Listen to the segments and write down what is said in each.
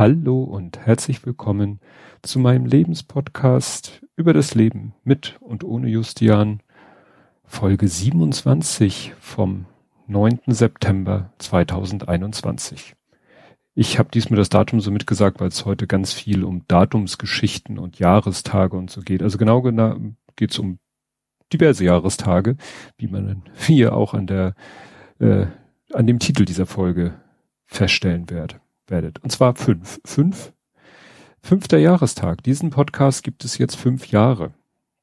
Hallo und herzlich willkommen zu meinem Lebenspodcast über das Leben mit und ohne Justian, Folge 27 vom 9. September 2021. Ich habe diesmal das Datum so mitgesagt, weil es heute ganz viel um Datumsgeschichten und Jahrestage und so geht. Also genau genau geht es um diverse Jahrestage, wie man hier auch an der äh, an dem Titel dieser Folge feststellen werde werdet. Und zwar fünf. Fünf? Fünfter Jahrestag. Diesen Podcast gibt es jetzt fünf Jahre.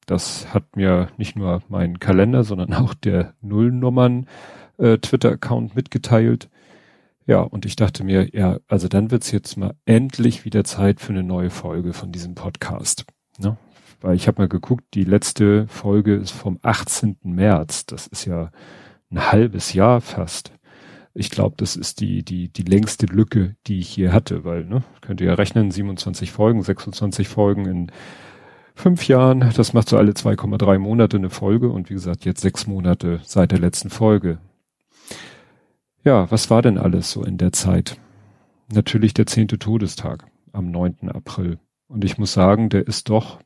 Das hat mir nicht nur mein Kalender, sondern auch der Nullnummern äh, Twitter-Account mitgeteilt. Ja, und ich dachte mir, ja, also dann wird's jetzt mal endlich wieder Zeit für eine neue Folge von diesem Podcast. Ne? Weil ich habe mal geguckt, die letzte Folge ist vom 18. März. Das ist ja ein halbes Jahr fast ich glaube, das ist die, die, die längste Lücke, die ich hier hatte, weil, ne, könnt ihr ja rechnen, 27 Folgen, 26 Folgen in fünf Jahren, das macht so alle 2,3 Monate eine Folge und wie gesagt, jetzt sechs Monate seit der letzten Folge. Ja, was war denn alles so in der Zeit? Natürlich der zehnte Todestag am 9. April. Und ich muss sagen, der ist doch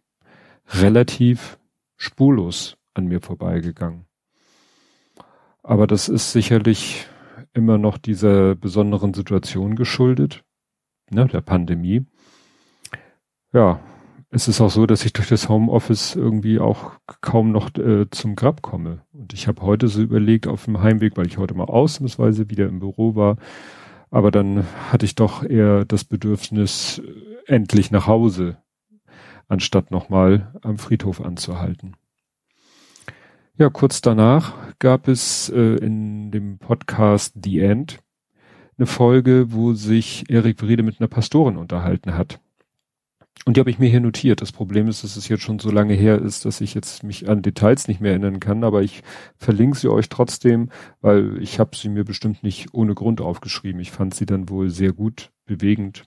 relativ spurlos an mir vorbeigegangen. Aber das ist sicherlich immer noch dieser besonderen Situation geschuldet, ne, der Pandemie. Ja, es ist auch so, dass ich durch das Homeoffice irgendwie auch kaum noch äh, zum Grab komme. Und ich habe heute so überlegt auf dem Heimweg, weil ich heute mal ausnahmsweise wieder im Büro war, aber dann hatte ich doch eher das Bedürfnis, äh, endlich nach Hause, anstatt nochmal am Friedhof anzuhalten. Ja, kurz danach gab es äh, in dem Podcast The End eine Folge, wo sich Erik Wrede mit einer Pastorin unterhalten hat. Und die habe ich mir hier notiert. Das Problem ist, dass es jetzt schon so lange her ist, dass ich jetzt mich an Details nicht mehr erinnern kann, aber ich verlinke sie euch trotzdem, weil ich habe sie mir bestimmt nicht ohne Grund aufgeschrieben. Ich fand sie dann wohl sehr gut, bewegend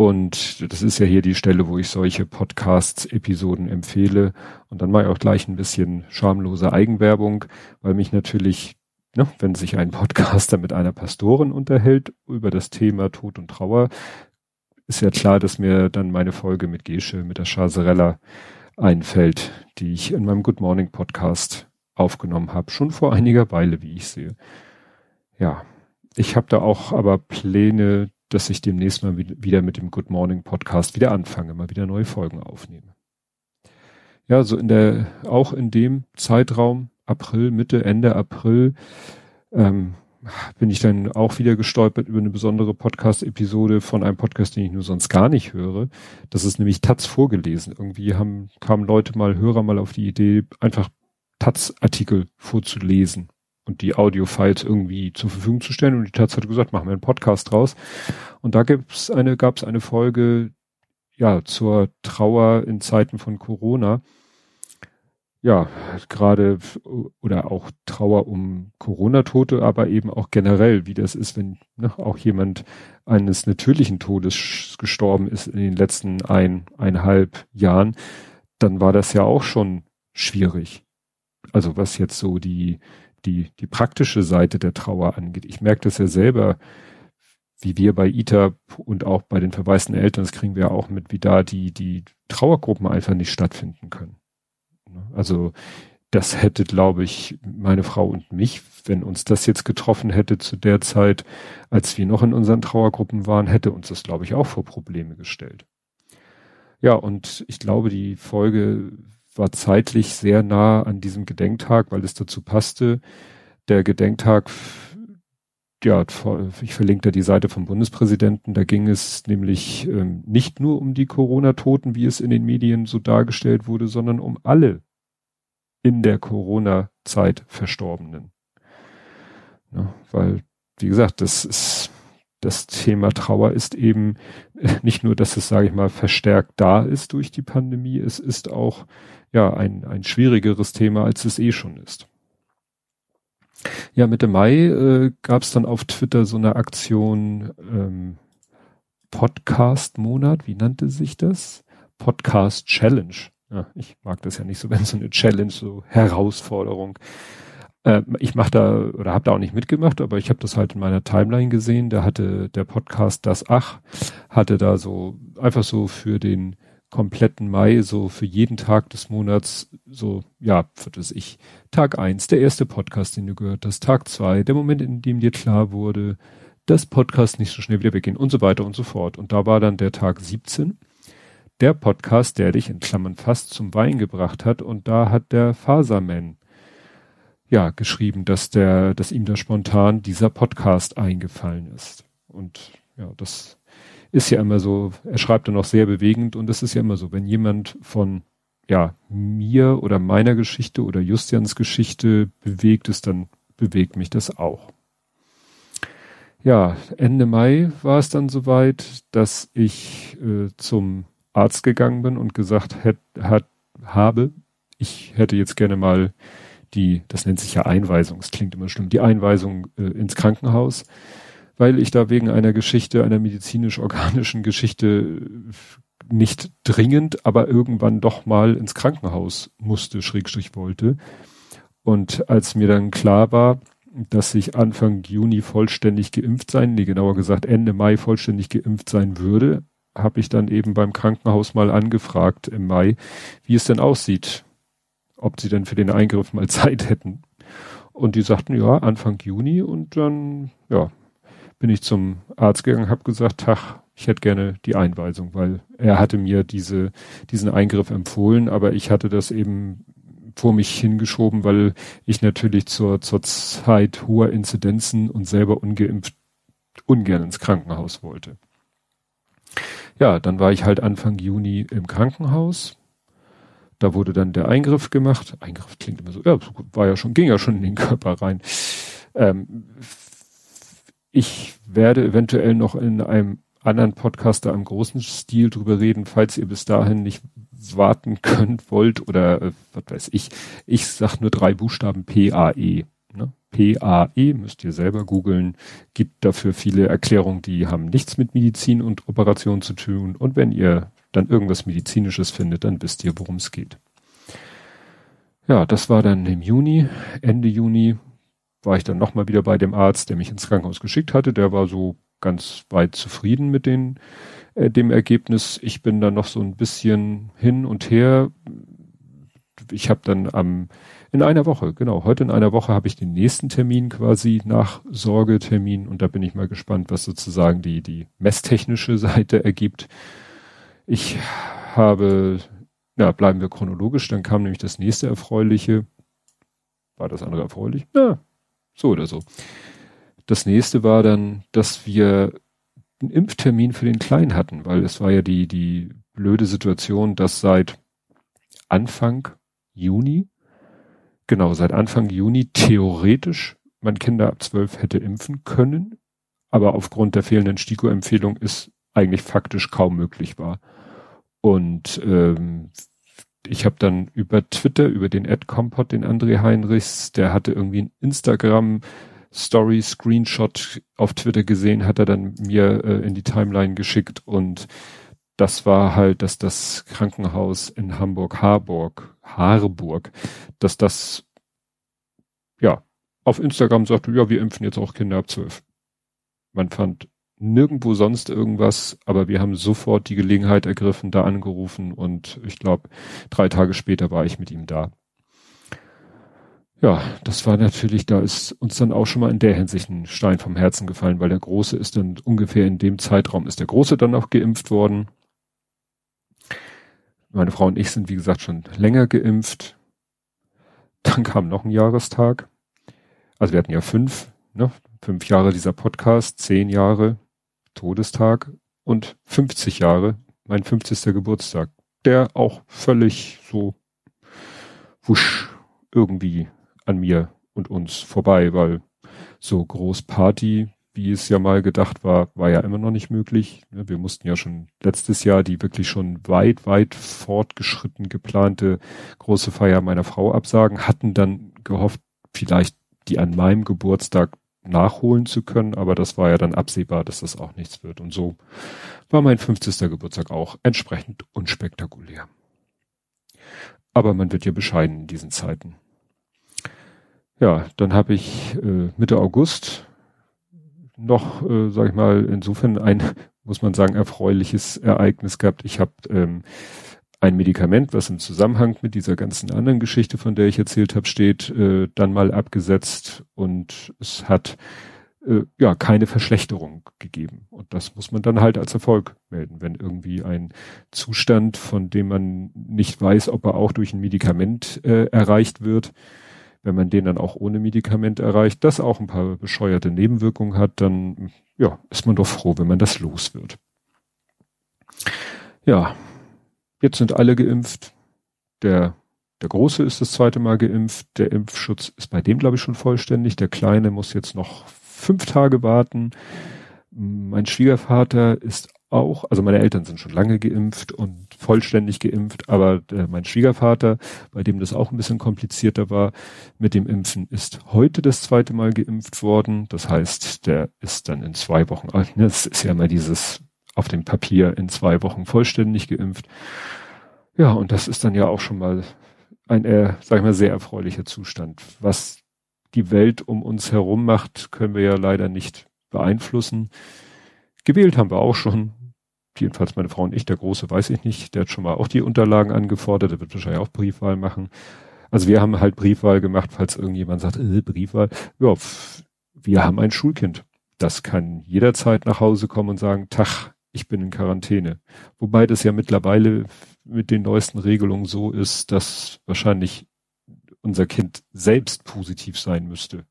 und das ist ja hier die Stelle, wo ich solche Podcasts-Episoden empfehle. Und dann mache ich auch gleich ein bisschen schamlose Eigenwerbung, weil mich natürlich, ne, wenn sich ein Podcaster mit einer Pastorin unterhält über das Thema Tod und Trauer, ist ja klar, dass mir dann meine Folge mit Gesche, mit der Chaserella einfällt, die ich in meinem Good Morning Podcast aufgenommen habe, schon vor einiger Weile, wie ich sehe. Ja, ich habe da auch aber Pläne, dass ich demnächst mal wieder mit dem Good Morning Podcast wieder anfange, mal wieder neue Folgen aufnehme. Ja, so in der, auch in dem Zeitraum, April, Mitte, Ende April, ähm, bin ich dann auch wieder gestolpert über eine besondere Podcast-Episode von einem Podcast, den ich nur sonst gar nicht höre. Das ist nämlich Taz vorgelesen. Irgendwie haben, kamen Leute mal, Hörer mal auf die Idee, einfach Taz-Artikel vorzulesen und die Audio-Files irgendwie zur Verfügung zu stellen. Und die Taz hat gesagt, machen wir einen Podcast draus. Und da gibt's eine, gab's eine Folge, ja, zur Trauer in Zeiten von Corona. Ja, gerade oder auch Trauer um Corona-Tote, aber eben auch generell, wie das ist, wenn ne, auch jemand eines natürlichen Todes gestorben ist in den letzten ein, eineinhalb Jahren, dann war das ja auch schon schwierig. Also was jetzt so die, die, die praktische Seite der Trauer angeht. Ich merke das ja selber, wie wir bei ITA und auch bei den verwaisten Eltern, das kriegen wir auch mit, wie da die, die Trauergruppen einfach nicht stattfinden können. Also das hätte, glaube ich, meine Frau und mich, wenn uns das jetzt getroffen hätte zu der Zeit, als wir noch in unseren Trauergruppen waren, hätte uns das, glaube ich, auch vor Probleme gestellt. Ja, und ich glaube, die Folge war zeitlich sehr nah an diesem Gedenktag, weil es dazu passte. Der Gedenktag, ja, ich verlinke da die Seite vom Bundespräsidenten, da ging es nämlich ähm, nicht nur um die Corona-Toten, wie es in den Medien so dargestellt wurde, sondern um alle in der Corona-Zeit Verstorbenen. Ja, weil, wie gesagt, das ist das Thema Trauer ist eben nicht nur, dass es, sage ich mal, verstärkt da ist durch die Pandemie, es ist auch ja ein, ein schwierigeres Thema, als es eh schon ist. Ja, Mitte Mai äh, gab es dann auf Twitter so eine Aktion ähm, Podcast-Monat, wie nannte sich das? Podcast Challenge. Ja, ich mag das ja nicht so, wenn so eine Challenge, so Herausforderung. Äh, ich mache da oder habe da auch nicht mitgemacht, aber ich habe das halt in meiner Timeline gesehen. Da hatte der Podcast Das Ach hatte da so einfach so für den kompletten Mai, so für jeden Tag des Monats, so, ja, wird es ich, Tag eins, der erste Podcast, den du gehört hast, Tag zwei, der Moment, in dem dir klar wurde, dass Podcast nicht so schnell wieder weggehen und so weiter und so fort. Und da war dann der Tag 17, der Podcast, der dich in Klammern fast zum Wein gebracht hat und da hat der Faserman ja geschrieben, dass der, dass ihm da spontan dieser Podcast eingefallen ist. Und ja, das ist ja immer so, er schreibt dann auch sehr bewegend und das ist ja immer so, wenn jemand von ja, mir oder meiner Geschichte oder Justians Geschichte bewegt ist, dann bewegt mich das auch. Ja, Ende Mai war es dann soweit, dass ich äh, zum Arzt gegangen bin und gesagt hätt, hat, habe, ich hätte jetzt gerne mal die, das nennt sich ja Einweisung, es klingt immer schlimm, die Einweisung äh, ins Krankenhaus weil ich da wegen einer Geschichte, einer medizinisch-organischen Geschichte nicht dringend, aber irgendwann doch mal ins Krankenhaus musste, Schrägstrich wollte. Und als mir dann klar war, dass ich Anfang Juni vollständig geimpft sein, nee, genauer gesagt Ende Mai vollständig geimpft sein würde, habe ich dann eben beim Krankenhaus mal angefragt im Mai, wie es denn aussieht, ob sie denn für den Eingriff mal Zeit hätten. Und die sagten, ja, Anfang Juni und dann, ja, bin ich zum Arzt gegangen, habe gesagt, Tag, ich hätte gerne die Einweisung, weil er hatte mir diese, diesen Eingriff empfohlen, aber ich hatte das eben vor mich hingeschoben, weil ich natürlich zur, zur Zeit hoher Inzidenzen und selber ungeimpft ungern ins Krankenhaus wollte. Ja, dann war ich halt Anfang Juni im Krankenhaus. Da wurde dann der Eingriff gemacht. Eingriff klingt immer so, ja, war ja schon, ging ja schon in den Körper rein. Ähm, ich werde eventuell noch in einem anderen Podcast da im großen Stil drüber reden, falls ihr bis dahin nicht warten könnt, wollt oder äh, was weiß ich. Ich sag nur drei Buchstaben PAE. Ne? PAE müsst ihr selber googeln. Gibt dafür viele Erklärungen, die haben nichts mit Medizin und Operation zu tun. Und wenn ihr dann irgendwas Medizinisches findet, dann wisst ihr, worum es geht. Ja, das war dann im Juni, Ende Juni war ich dann nochmal wieder bei dem Arzt, der mich ins Krankenhaus geschickt hatte. Der war so ganz weit zufrieden mit den, äh, dem Ergebnis. Ich bin dann noch so ein bisschen hin und her. Ich habe dann am in einer Woche, genau, heute in einer Woche habe ich den nächsten Termin quasi nach Sorgetermin und da bin ich mal gespannt, was sozusagen die, die messtechnische Seite ergibt. Ich habe, ja, bleiben wir chronologisch, dann kam nämlich das nächste Erfreuliche. War das andere erfreulich? Ja, so oder so. Das nächste war dann, dass wir einen Impftermin für den Kleinen hatten, weil es war ja die, die blöde Situation, dass seit Anfang Juni, genau, seit Anfang Juni theoretisch man Kinder ab zwölf hätte impfen können, aber aufgrund der fehlenden STIKO-Empfehlung ist eigentlich faktisch kaum möglich war. Und ähm, ich habe dann über Twitter, über den Ad Compot, den André Heinrichs, der hatte irgendwie ein Instagram Story Screenshot auf Twitter gesehen, hat er dann mir äh, in die Timeline geschickt und das war halt, dass das Krankenhaus in Hamburg Harburg, Harburg, dass das ja auf Instagram sagte, ja, wir impfen jetzt auch Kinder ab zwölf. Man fand nirgendwo sonst irgendwas, aber wir haben sofort die Gelegenheit ergriffen, da angerufen und ich glaube, drei Tage später war ich mit ihm da. Ja, das war natürlich, da ist uns dann auch schon mal in der Hinsicht ein Stein vom Herzen gefallen, weil der Große ist dann ungefähr in dem Zeitraum ist der Große dann auch geimpft worden. Meine Frau und ich sind, wie gesagt, schon länger geimpft. Dann kam noch ein Jahrestag. Also wir hatten ja fünf, ne? Fünf Jahre dieser Podcast, zehn Jahre, Todestag und 50 Jahre, mein 50. Geburtstag, der auch völlig so wusch irgendwie an mir und uns vorbei, weil so groß Party, wie es ja mal gedacht war, war ja immer noch nicht möglich. Wir mussten ja schon letztes Jahr die wirklich schon weit, weit fortgeschritten geplante große Feier meiner Frau absagen, hatten dann gehofft, vielleicht die an meinem Geburtstag nachholen zu können, aber das war ja dann absehbar, dass das auch nichts wird. Und so war mein 50. Geburtstag auch entsprechend unspektakulär. Aber man wird ja bescheiden in diesen Zeiten. Ja, dann habe ich äh, Mitte August noch, äh, sag ich mal, insofern ein, muss man sagen, erfreuliches Ereignis gehabt. Ich habe ähm, ein Medikament, was im Zusammenhang mit dieser ganzen anderen Geschichte, von der ich erzählt habe, steht, äh, dann mal abgesetzt und es hat äh, ja keine Verschlechterung gegeben. Und das muss man dann halt als Erfolg melden, wenn irgendwie ein Zustand, von dem man nicht weiß, ob er auch durch ein Medikament äh, erreicht wird, wenn man den dann auch ohne Medikament erreicht, das auch ein paar bescheuerte Nebenwirkungen hat, dann ja, ist man doch froh, wenn man das los wird. Ja, jetzt sind alle geimpft. Der, der Große ist das zweite Mal geimpft. Der Impfschutz ist bei dem, glaube ich, schon vollständig. Der Kleine muss jetzt noch fünf Tage warten. Mein Schwiegervater ist auch, also meine Eltern sind schon lange geimpft und vollständig geimpft, aber äh, mein Schwiegervater, bei dem das auch ein bisschen komplizierter war mit dem Impfen, ist heute das zweite Mal geimpft worden. Das heißt, der ist dann in zwei Wochen, das ist ja immer dieses auf dem Papier in zwei Wochen vollständig geimpft. Ja, und das ist dann ja auch schon mal ein, äh, sag ich mal, sehr erfreulicher Zustand. Was die Welt um uns herum macht, können wir ja leider nicht beeinflussen. Gewählt haben wir auch schon. Jedenfalls meine Frau und ich, der Große weiß ich nicht. Der hat schon mal auch die Unterlagen angefordert. Der wird wahrscheinlich auch Briefwahl machen. Also wir haben halt Briefwahl gemacht, falls irgendjemand sagt, äh, Briefwahl. Ja, wir haben ein Schulkind. Das kann jederzeit nach Hause kommen und sagen, Tach, ich bin in Quarantäne. Wobei das ja mittlerweile mit den neuesten Regelungen so ist, dass wahrscheinlich unser Kind selbst positiv sein müsste.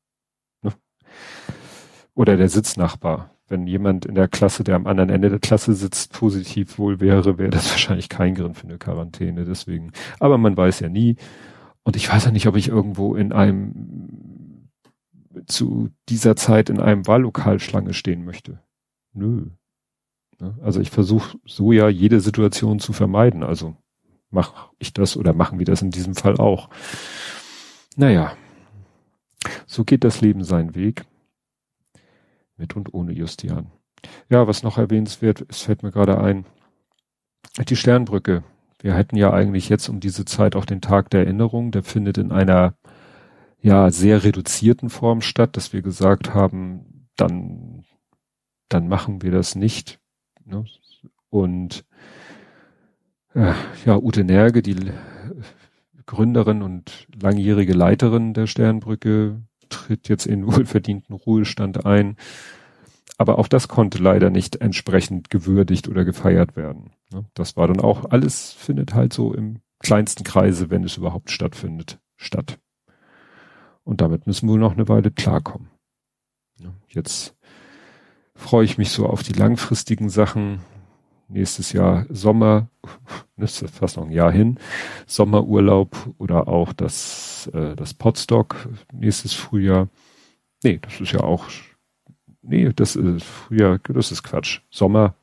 Ne? Oder der Sitznachbar. Wenn jemand in der Klasse, der am anderen Ende der Klasse sitzt, positiv wohl wäre, wäre das wahrscheinlich kein Grund für eine Quarantäne. Deswegen. Aber man weiß ja nie. Und ich weiß ja nicht, ob ich irgendwo in einem zu dieser Zeit in einem Wahllokal Schlange stehen möchte. Nö. Ne? Also ich versuche so ja jede Situation zu vermeiden. Also mache ich das oder machen wir das in diesem Fall auch. Naja, so geht das Leben seinen Weg. Mit und ohne Justian. Ja, was noch erwähnenswert, es fällt mir gerade ein, die Sternbrücke. Wir hätten ja eigentlich jetzt um diese Zeit auch den Tag der Erinnerung. Der findet in einer ja sehr reduzierten Form statt, dass wir gesagt haben, dann dann machen wir das nicht. Ne? Und äh, ja, Ute Nerge, die Gründerin und langjährige Leiterin der Sternbrücke, tritt jetzt in wohlverdienten Ruhestand ein. Aber auch das konnte leider nicht entsprechend gewürdigt oder gefeiert werden. Ne? Das war dann auch, alles findet halt so im kleinsten Kreise, wenn es überhaupt stattfindet, statt. Und damit müssen wir noch eine Weile klarkommen. Jetzt freue ich mich so auf die langfristigen Sachen, nächstes Jahr Sommer, das ist fast noch ein Jahr hin, Sommerurlaub oder auch das, äh, das Potstock nächstes Frühjahr. Nee, das ist ja auch, nee, das ist Frühjahr, das ist Quatsch. Sommer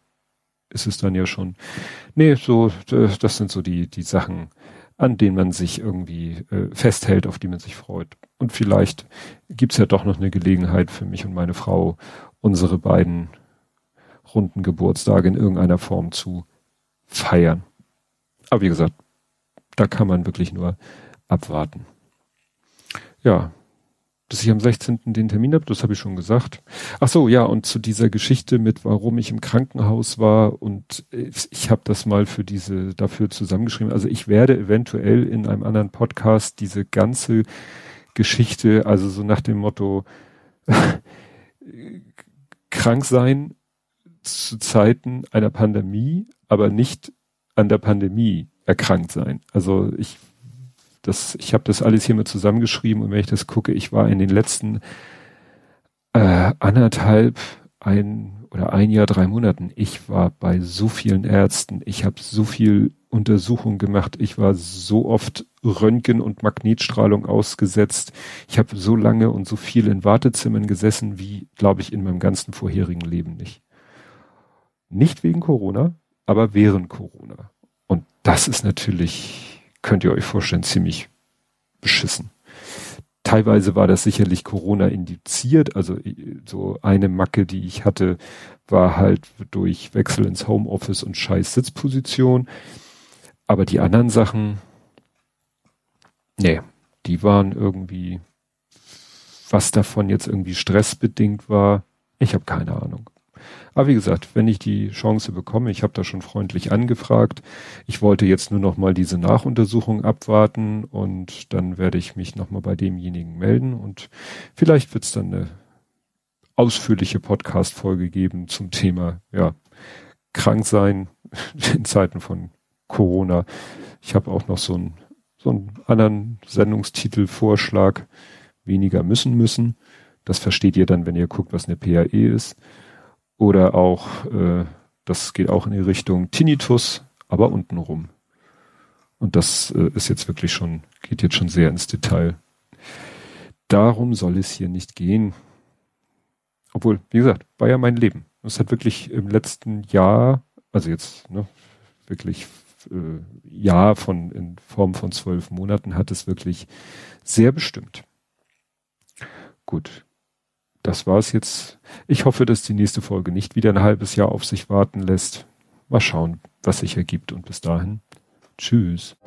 ist es dann ja schon. Nee, so, das sind so die, die Sachen, an denen man sich irgendwie äh, festhält, auf die man sich freut. Und vielleicht gibt's ja doch noch eine Gelegenheit für mich und meine Frau, unsere beiden runden Geburtstage in irgendeiner Form zu feiern. Aber wie gesagt, da kann man wirklich nur abwarten. Ja, dass ich am 16. den Termin habe, das habe ich schon gesagt. Ach so, ja, und zu dieser Geschichte mit, warum ich im Krankenhaus war und ich habe das mal für diese dafür zusammengeschrieben. Also ich werde eventuell in einem anderen Podcast diese ganze Geschichte, also so nach dem Motto krank sein zu Zeiten einer Pandemie, aber nicht an der Pandemie erkrankt sein. Also ich das, ich habe das alles hier mal zusammengeschrieben und wenn ich das gucke, ich war in den letzten äh, anderthalb, ein oder ein Jahr, drei Monaten, ich war bei so vielen Ärzten, ich habe so viel Untersuchung gemacht, ich war so oft Röntgen und Magnetstrahlung ausgesetzt, ich habe so lange und so viel in Wartezimmern gesessen, wie, glaube ich, in meinem ganzen vorherigen Leben nicht. Nicht wegen Corona, aber während Corona. Und das ist natürlich, könnt ihr euch vorstellen, ziemlich beschissen. Teilweise war das sicherlich Corona indiziert, also so eine Macke, die ich hatte, war halt durch Wechsel ins Homeoffice und scheiß Sitzposition. Aber die anderen Sachen, nee, die waren irgendwie was davon jetzt irgendwie stressbedingt war, ich habe keine Ahnung. Aber wie gesagt, wenn ich die Chance bekomme, ich habe da schon freundlich angefragt. Ich wollte jetzt nur noch mal diese Nachuntersuchung abwarten und dann werde ich mich noch mal bei demjenigen melden und vielleicht wird es dann eine ausführliche Podcast-Folge geben zum Thema, ja, krank sein in Zeiten von Corona. Ich habe auch noch so einen so einen anderen Sendungstitel-Vorschlag, weniger müssen müssen. Das versteht ihr dann, wenn ihr guckt, was eine PAE ist. Oder auch, äh, das geht auch in die Richtung Tinnitus, aber untenrum. Und das äh, ist jetzt wirklich schon, geht jetzt schon sehr ins Detail. Darum soll es hier nicht gehen. Obwohl, wie gesagt, war ja mein Leben. Es hat wirklich im letzten Jahr, also jetzt ne, wirklich äh, Jahr von in Form von zwölf Monaten hat es wirklich sehr bestimmt. Gut, das war's jetzt. Ich hoffe, dass die nächste Folge nicht wieder ein halbes Jahr auf sich warten lässt. Mal schauen, was sich ergibt und bis dahin. Tschüss.